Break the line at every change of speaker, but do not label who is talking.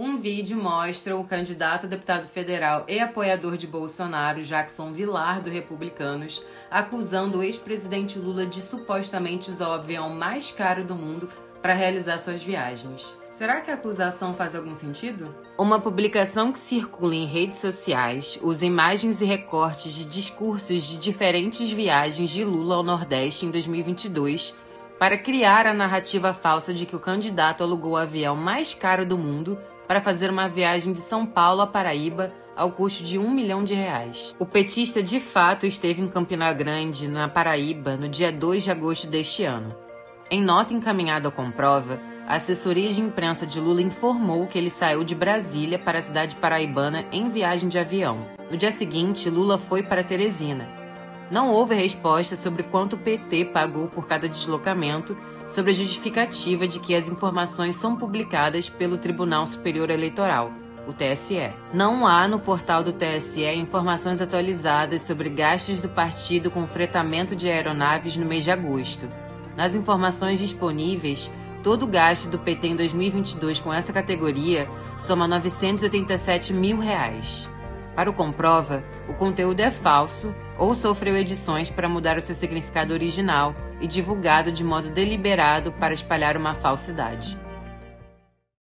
Um vídeo mostra o candidato a deputado federal e apoiador de Bolsonaro, Jackson Vilar, do Republicanos, acusando o ex-presidente Lula de supostamente usar o avião mais caro do mundo para realizar suas viagens. Será que a acusação faz algum sentido? Uma publicação que circula em redes sociais usa imagens e recortes de discursos de diferentes viagens de Lula ao Nordeste em 2022 para criar a narrativa falsa de que o candidato alugou o avião mais caro do mundo para fazer uma viagem de São Paulo a Paraíba ao custo de um milhão de reais. O petista de fato esteve em Campina Grande, na Paraíba, no dia 2 de agosto deste ano. Em nota encaminhada com prova, a assessoria de imprensa de Lula informou que ele saiu de Brasília para a cidade paraibana em viagem de avião. No dia seguinte, Lula foi para Teresina. Não houve resposta sobre quanto o PT pagou por cada deslocamento sobre a justificativa de que as informações são publicadas pelo Tribunal Superior Eleitoral, o TSE. Não há no portal do TSE informações atualizadas sobre gastos do partido com fretamento de aeronaves no mês de agosto. Nas informações disponíveis, todo o gasto do PT em 2022 com essa categoria soma 987 mil reais. Para o Comprova, o conteúdo é falso ou sofreu edições para mudar o seu significado original e divulgado de modo deliberado para espalhar uma falsidade.